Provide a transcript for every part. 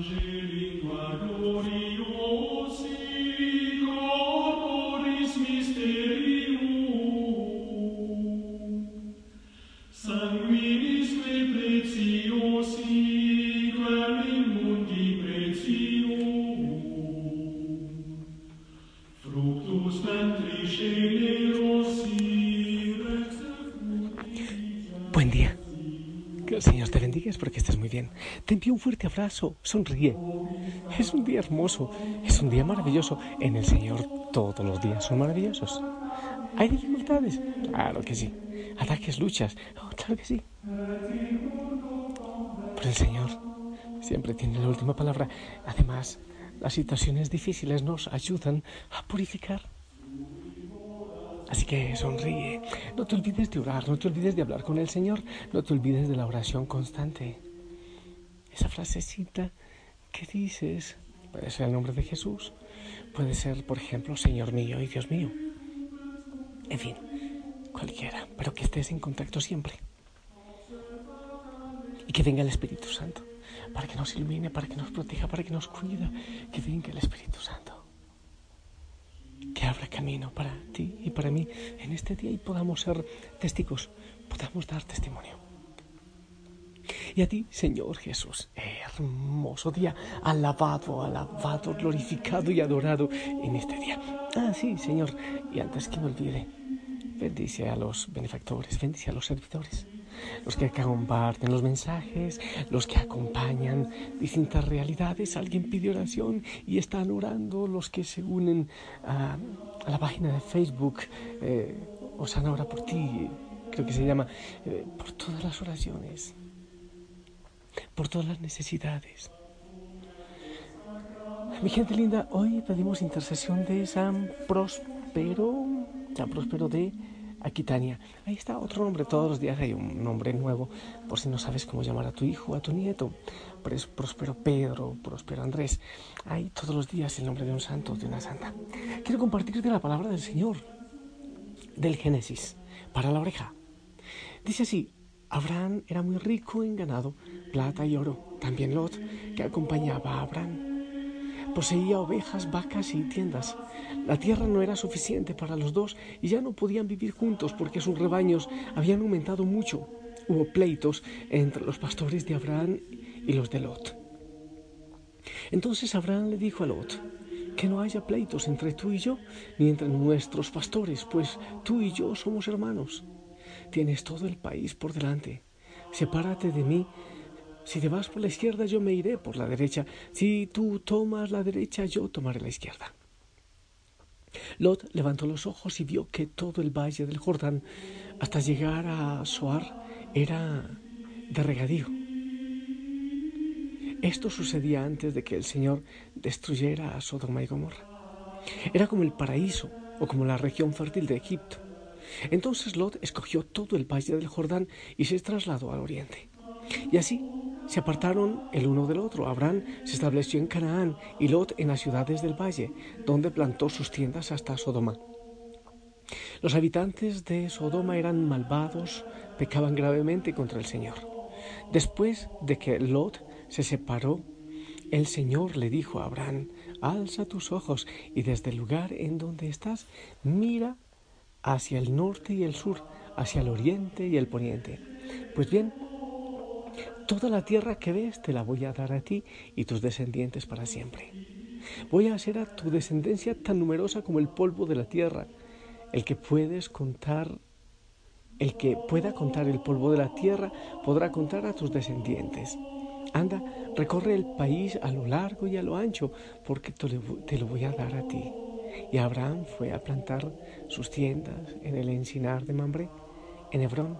angeli guardori Te envío un fuerte abrazo. Sonríe. Es un día hermoso. Es un día maravilloso. En el Señor todos los días son maravillosos. ¿Hay dificultades? Claro que sí. ¿Ataques, luchas? Oh, claro que sí. Pero el Señor siempre tiene la última palabra. Además, las situaciones difíciles nos ayudan a purificar. Así que sonríe. No te olvides de orar, no te olvides de hablar con el Señor, no te olvides de la oración constante. Esa frasecita que dices puede ser el nombre de Jesús, puede ser, por ejemplo, Señor mío y Dios mío. En fin, cualquiera, pero que estés en contacto siempre. Y que venga el Espíritu Santo para que nos ilumine, para que nos proteja, para que nos cuida. Que venga el Espíritu Santo que abra camino para ti y para mí en este día y podamos ser testigos, podamos dar testimonio. Y a ti, Señor Jesús, hermoso día, alabado, alabado, glorificado y adorado en este día. Ah, sí, Señor, y antes que me olvide, bendice a los benefactores, bendice a los servidores los que comparten los mensajes, los que acompañan distintas realidades. Alguien pide oración y están orando, los que se unen a, la página de Facebook, eh, Osana por ti, creo que se llama, eh, por todas las oraciones, por todas las necesidades. Mi gente linda, hoy pedimos intercesión de San Próspero, San Próspero de Aquitania. Ahí está otro nombre, todos los días hay un nombre nuevo, por si no sabes cómo llamar a tu hijo, a tu nieto. Próspero Pedro, Próspero Andrés. Hay todos los días el nombre de un santo, de una santa. Quiero compartirte la palabra del Señor, del Génesis, para la oreja. Dice así, Abraham era muy rico en ganado, plata y oro. También Lot, que acompañaba a Abraham Poseía ovejas, vacas y tiendas. La tierra no era suficiente para los dos y ya no podían vivir juntos porque sus rebaños habían aumentado mucho. Hubo pleitos entre los pastores de Abraham y los de Lot. Entonces Abraham le dijo a Lot, que no haya pleitos entre tú y yo, ni entre nuestros pastores, pues tú y yo somos hermanos. Tienes todo el país por delante. Sepárate de mí si te vas por la izquierda, yo me iré por la derecha. Si tú tomas la derecha, yo tomaré la izquierda. Lot levantó los ojos y vio que todo el valle del Jordán, hasta llegar a Soar, era de regadío. Esto sucedía antes de que el Señor destruyera a Sodoma y Gomorra. Era como el paraíso o como la región fértil de Egipto. Entonces Lot escogió todo el valle del Jordán y se trasladó al oriente. Y así se apartaron el uno del otro. Abraham se estableció en Canaán y Lot en las ciudades del valle, donde plantó sus tiendas hasta Sodoma. Los habitantes de Sodoma eran malvados, pecaban gravemente contra el Señor. Después de que Lot se separó, el Señor le dijo a Abraham, alza tus ojos y desde el lugar en donde estás, mira hacia el norte y el sur, hacia el oriente y el poniente. Pues bien, Toda la tierra que ves te la voy a dar a ti y tus descendientes para siempre. Voy a hacer a tu descendencia tan numerosa como el polvo de la tierra. El que puedes contar, el que pueda contar el polvo de la tierra, podrá contar a tus descendientes. Anda, recorre el país a lo largo y a lo ancho, porque te lo voy a dar a ti. Y Abraham fue a plantar sus tiendas en el encinar de Mambré, en Hebrón,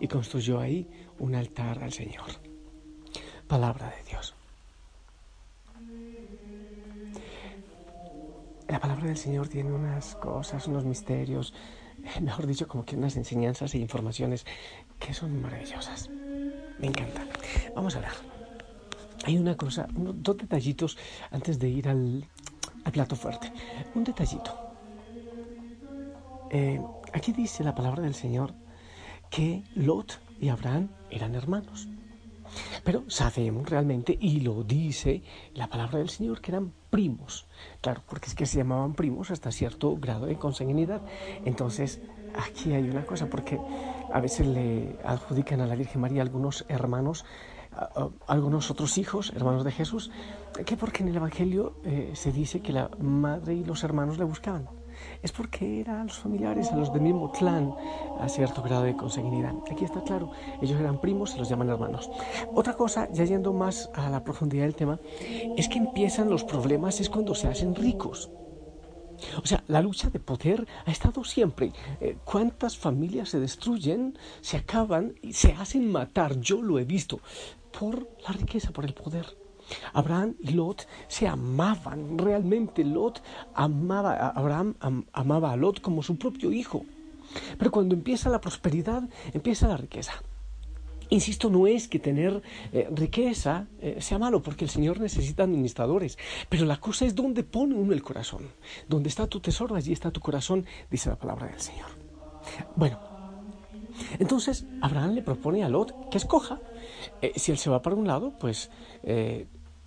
y construyó ahí un altar al Señor palabra de Dios. La palabra del Señor tiene unas cosas, unos misterios, eh, mejor dicho, como que unas enseñanzas e informaciones que son maravillosas. Me encanta. Vamos a ver. Hay una cosa, dos detallitos antes de ir al, plato fuerte. Un detallito. Eh, aquí dice la palabra del Señor que Lot y Abraham eran hermanos. Pero sabemos realmente, y lo dice la palabra del Señor, que eran primos. Claro, porque es que se llamaban primos hasta cierto grado de consanguinidad. Entonces, aquí hay una cosa, porque a veces le adjudican a la Virgen María algunos hermanos, algunos otros hijos, hermanos de Jesús, que porque en el Evangelio eh, se dice que la madre y los hermanos le buscaban es porque eran los familiares, a los del mismo clan, a cierto grado de consanguinidad. Aquí está claro, ellos eran primos y los llaman hermanos. Otra cosa, ya yendo más a la profundidad del tema, es que empiezan los problemas es cuando se hacen ricos. O sea, la lucha de poder ha estado siempre. Eh, ¿Cuántas familias se destruyen, se acaban y se hacen matar? Yo lo he visto por la riqueza, por el poder. Abraham y Lot se amaban, realmente Lot amaba, a Abraham amaba a Lot como su propio hijo. Pero cuando empieza la prosperidad, empieza la riqueza. Insisto, no es que tener eh, riqueza eh, sea malo, porque el Señor necesita administradores, pero la cosa es dónde pone uno el corazón. Donde está tu tesoro, allí está tu corazón, dice la palabra del Señor. Bueno, entonces Abraham le propone a Lot que escoja. Eh, si él se va para un lado, pues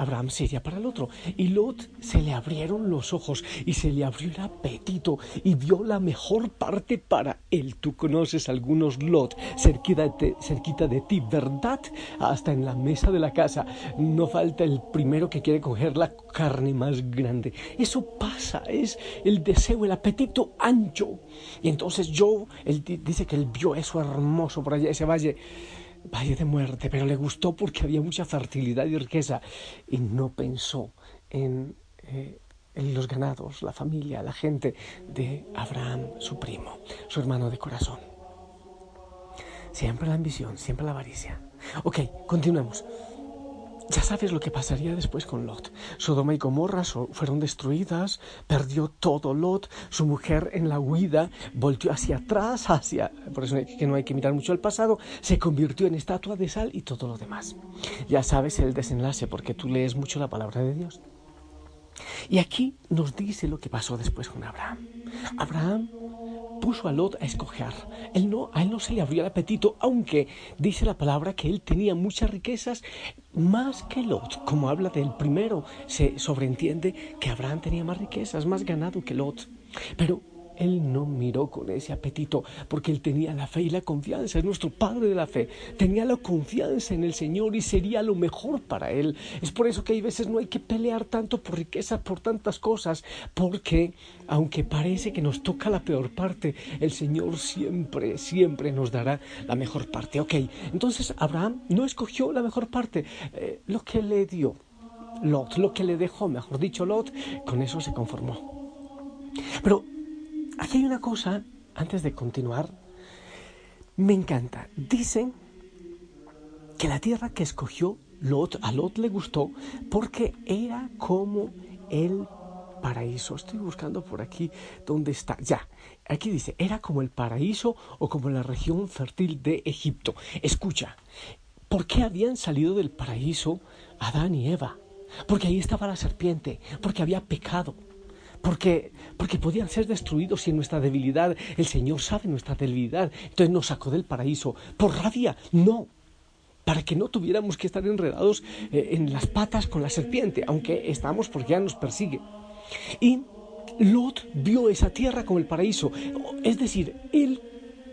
Abraham sería para el otro. Y Lot se le abrieron los ojos y se le abrió el apetito y vio la mejor parte para él. Tú conoces algunos Lot cerquita de, cerquita de ti, ¿verdad? Hasta en la mesa de la casa no falta el primero que quiere coger la carne más grande. Eso pasa, es el deseo, el apetito ancho. Y entonces yo, él dice que él vio eso hermoso por allá, ese valle valle de muerte, pero le gustó porque había mucha fertilidad y riqueza y no pensó en, eh, en, los ganados, la familia, la gente de Abraham, su primo, su hermano de corazón. Siempre la ambición, siempre la avaricia. Ok, continuemos. Ya sabes lo que pasaría después con Lot. Sodoma y Gomorra fueron destruidas, perdió todo Lot, su mujer en la huida volteó hacia atrás, hacia, por eso que no hay que mirar mucho al pasado, se convirtió en estatua de sal y todo lo demás. Ya sabes el desenlace porque tú lees mucho la palabra de Dios. Y aquí nos dice lo que pasó después con Abraham. Abraham puso a Lot a escoger. Él no, a él no se le abrió el apetito, aunque dice la palabra que él tenía muchas riquezas más que Lot. Como habla del primero, se sobreentiende que Abraham tenía más riquezas, más ganado que Lot. Pero él no miró con ese apetito porque él tenía la fe y la confianza, es nuestro Padre de la fe, tenía la confianza en el Señor y sería lo mejor para él. Es por eso que hay veces no hay que pelear tanto por riqueza, por tantas cosas, porque aunque parece que nos toca la peor parte, el Señor siempre, siempre nos dará la mejor parte. Ok, entonces Abraham no escogió la mejor parte, eh, lo que le dio. Lot, lo que le dejó, mejor dicho, Lot, con eso se conformó. Pero Aquí hay una cosa, antes de continuar, me encanta. Dicen que la tierra que escogió Lot, a Lot le gustó porque era como el paraíso. Estoy buscando por aquí dónde está. Ya, aquí dice, era como el paraíso o como la región fértil de Egipto. Escucha, ¿por qué habían salido del paraíso Adán y Eva? Porque ahí estaba la serpiente, porque había pecado porque, porque podían ser destruidos y en nuestra debilidad el Señor sabe nuestra debilidad. Entonces nos sacó del paraíso. Por rabia, no. Para que no tuviéramos que estar enredados eh, en las patas con la serpiente, aunque estamos porque ya nos persigue. Y Lot vio esa tierra como el paraíso. Es decir, él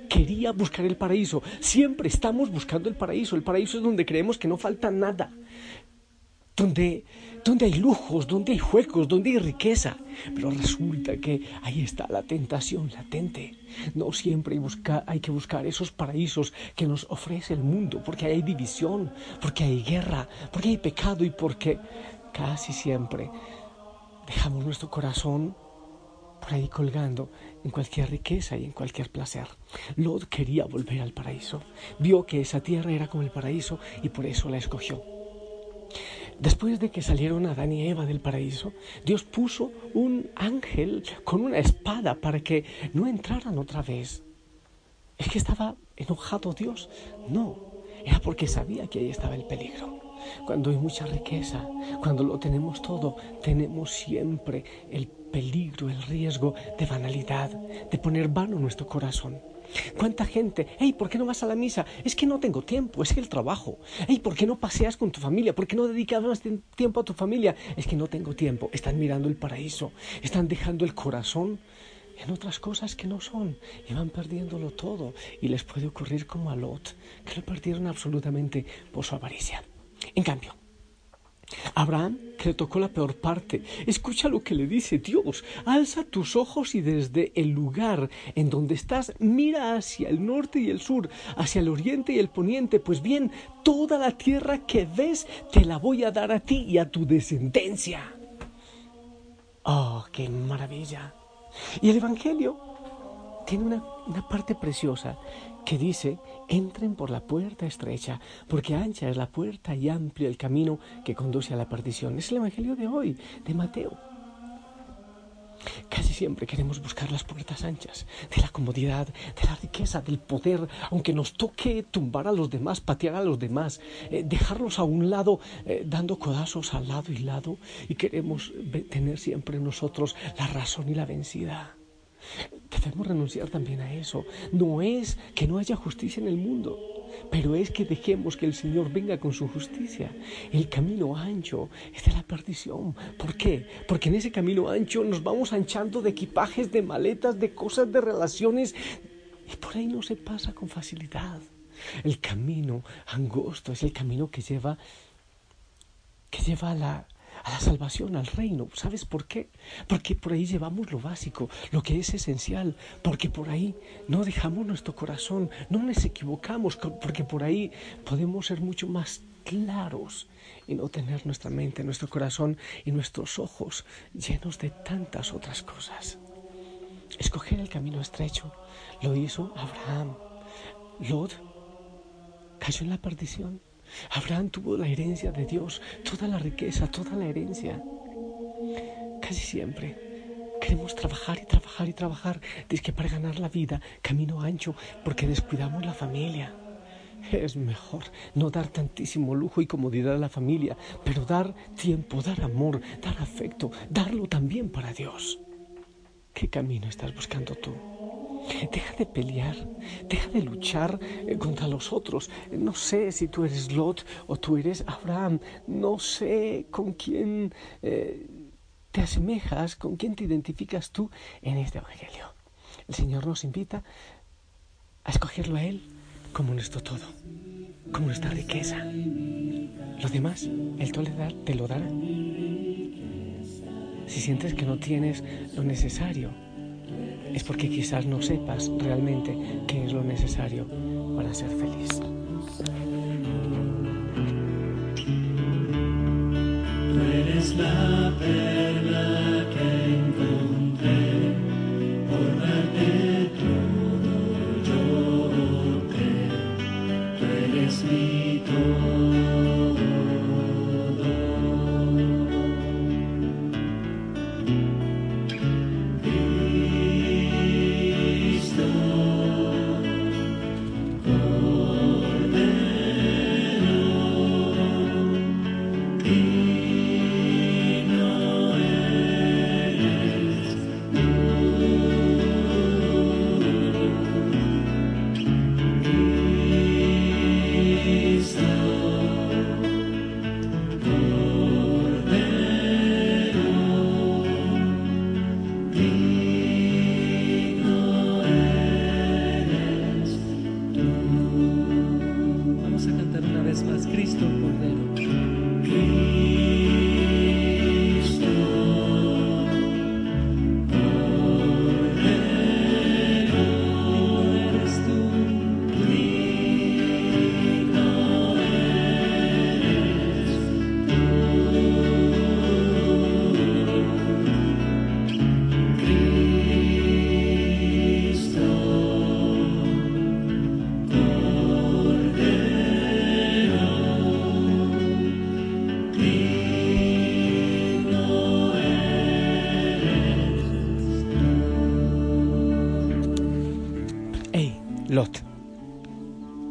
quería buscar el paraíso. Siempre estamos buscando el paraíso. El paraíso es donde creemos que no falta nada donde, donde hay lujos, donde hay juegos, donde hay riqueza. Pero resulta que ahí está la tentación latente. No siempre hay, hay que buscar esos paraísos que nos ofrece el mundo, porque hay división, porque hay guerra, porque hay pecado y porque casi siempre dejamos nuestro corazón por ahí colgando en cualquier riqueza y en cualquier placer. Lot quería volver al paraíso. Vio que esa tierra era como el paraíso y por eso la escogió. Después de que salieron Adán y Eva del paraíso, Dios puso un ángel con una espada para que no entraran otra vez. ¿Es que estaba enojado Dios? No, era porque sabía que ahí estaba el peligro. Cuando hay mucha riqueza, cuando lo tenemos todo, tenemos siempre el peligro, el riesgo de banalidad, de poner vano nuestro corazón. ¿Cuánta gente? Hey, ¿por qué no vas a la misa? Es que no tengo tiempo, es que el trabajo. Hey, ¿por qué no paseas con tu familia? ¿Por qué no dedicas más tiempo a tu familia? Es que no tengo tiempo. Están mirando el paraíso, están dejando el corazón en otras cosas que no son y van perdiéndolo todo. Y les puede ocurrir como a Lot, que lo perdieron absolutamente por su avaricia. En cambio, Abraham, le tocó la peor parte, escucha lo que le dice Dios. Alza tus ojos y desde el lugar en donde estás, mira hacia el norte y el sur, hacia el oriente y el poniente. Pues bien, toda la tierra que ves te la voy a dar a ti y a tu descendencia. Oh, qué maravilla. Y el Evangelio tiene una, una parte preciosa que dice, entren por la puerta estrecha, porque ancha es la puerta y amplio el camino que conduce a la perdición. Es el Evangelio de hoy, de Mateo. Casi siempre queremos buscar las puertas anchas, de la comodidad, de la riqueza, del poder, aunque nos toque tumbar a los demás, patear a los demás, eh, dejarlos a un lado, eh, dando codazos al lado y lado, y queremos tener siempre nosotros la razón y la vencida. Debemos renunciar también a eso. No es que no haya justicia en el mundo, pero es que dejemos que el Señor venga con su justicia. El camino ancho es de la perdición. ¿Por qué? Porque en ese camino ancho nos vamos anchando de equipajes, de maletas, de cosas, de relaciones, y por ahí no se pasa con facilidad. El camino angosto es el camino que lleva que lleva a la a la salvación, al reino. ¿Sabes por qué? Porque por ahí llevamos lo básico, lo que es esencial, porque por ahí no dejamos nuestro corazón, no nos equivocamos, porque por ahí podemos ser mucho más claros y no tener nuestra mente, nuestro corazón y nuestros ojos llenos de tantas otras cosas. Escoger el camino estrecho lo hizo Abraham. Lot cayó en la perdición. Abraham tuvo la herencia de Dios, toda la riqueza, toda la herencia. Casi siempre queremos trabajar y trabajar y trabajar, dice que para ganar la vida, camino ancho, porque descuidamos la familia. Es mejor no dar tantísimo lujo y comodidad a la familia, pero dar tiempo, dar amor, dar afecto, darlo también para Dios. ¿Qué camino estás buscando tú? Deja de pelear, deja de luchar eh, contra los otros. No sé si tú eres Lot o tú eres Abraham. No sé con quién eh, te asemejas, con quién te identificas tú en este Evangelio. El Señor nos invita a escogerlo a Él como nuestro todo, como nuestra riqueza. Lo demás, Él te lo dará. Si sientes que no tienes lo necesario, es porque quizás no sepas realmente qué es lo necesario para ser feliz.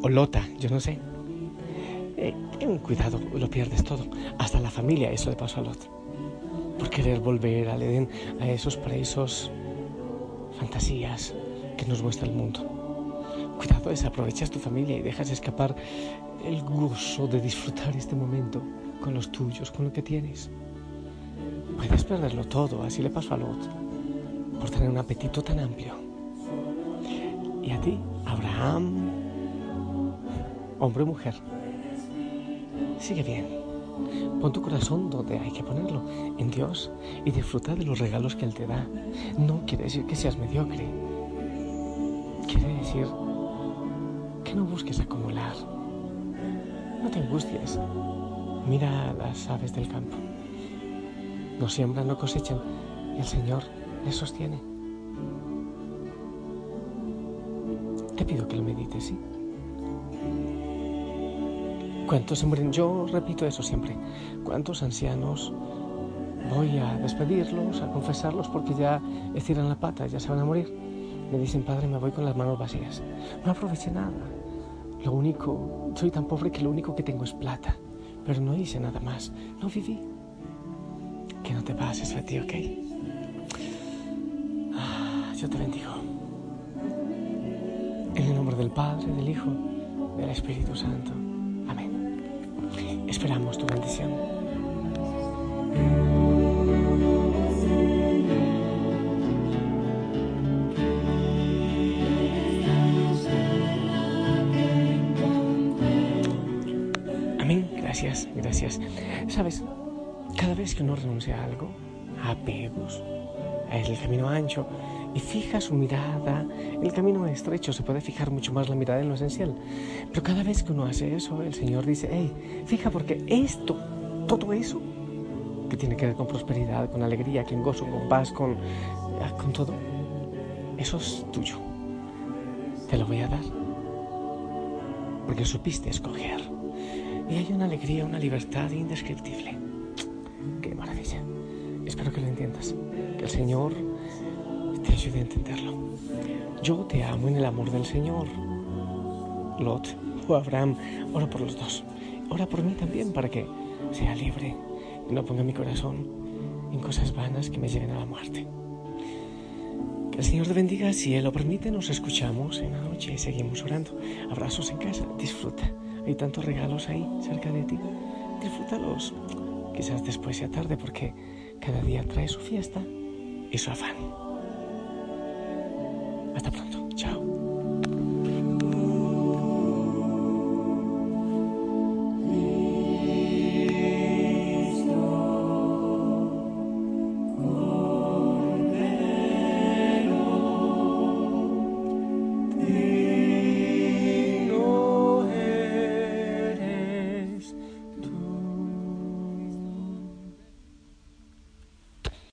O Lota, yo no sé. Eh, ten cuidado, lo pierdes todo. Hasta la familia, eso le pasó a Lot. Por querer volver al Edén, a esos paraísos, fantasías que nos muestra el mundo. Cuidado, desaprovechas tu familia y dejas escapar el gozo de disfrutar este momento con los tuyos, con lo que tienes. Puedes perderlo todo, así le pasó a Lot, por tener un apetito tan amplio. Y a ti, Abraham, hombre o mujer, sigue bien. Pon tu corazón donde hay que ponerlo, en Dios, y disfruta de los regalos que Él te da. No quiere decir que seas mediocre. Quiere decir que no busques acumular. No te angusties. Mira a las aves del campo. No siembran, no cosechan, y el Señor les sostiene. Te pido que lo medites, ¿sí? ¿Cuántos se mueren? Yo repito eso siempre. ¿Cuántos ancianos voy a despedirlos, a confesarlos porque ya estiran la pata, ya se van a morir? Me dicen, Padre, me voy con las manos vacías. No aproveché nada. Lo único, soy tan pobre que lo único que tengo es plata. Pero no hice nada más. No viví. Que no te pases a ti, ¿ok? Ah, yo te bendigo. En el nombre del Padre, del Hijo, del Espíritu Santo. Esperamos tu bendición. Amén. Gracias, gracias. Sabes, cada vez que uno renuncia a algo, a apegos, a el camino ancho, y fija su mirada, el camino estrecho, se puede fijar mucho más la mirada en lo esencial. Pero cada vez que uno hace eso, el Señor dice, hey, fija porque esto, todo eso, que tiene que ver con prosperidad, con alegría, con gozo, con paz, con, ah, con todo, eso es tuyo. Te lo voy a dar. Porque supiste escoger. Y hay una alegría, una libertad indescriptible. Qué maravilla. Espero que lo entiendas. Que el Señor ayude a entenderlo. Yo te amo en el amor del Señor. Lot o Abraham, ora por los dos. Ora por mí también para que sea libre y no ponga mi corazón en cosas vanas que me lleven a la muerte. Que el Señor te bendiga. Si Él lo permite, nos escuchamos en la noche y seguimos orando. Abrazos en casa. Disfruta. Hay tantos regalos ahí cerca de ti. Disfrútalos. Quizás después sea tarde porque cada día trae su fiesta y su afán. Hasta pronto.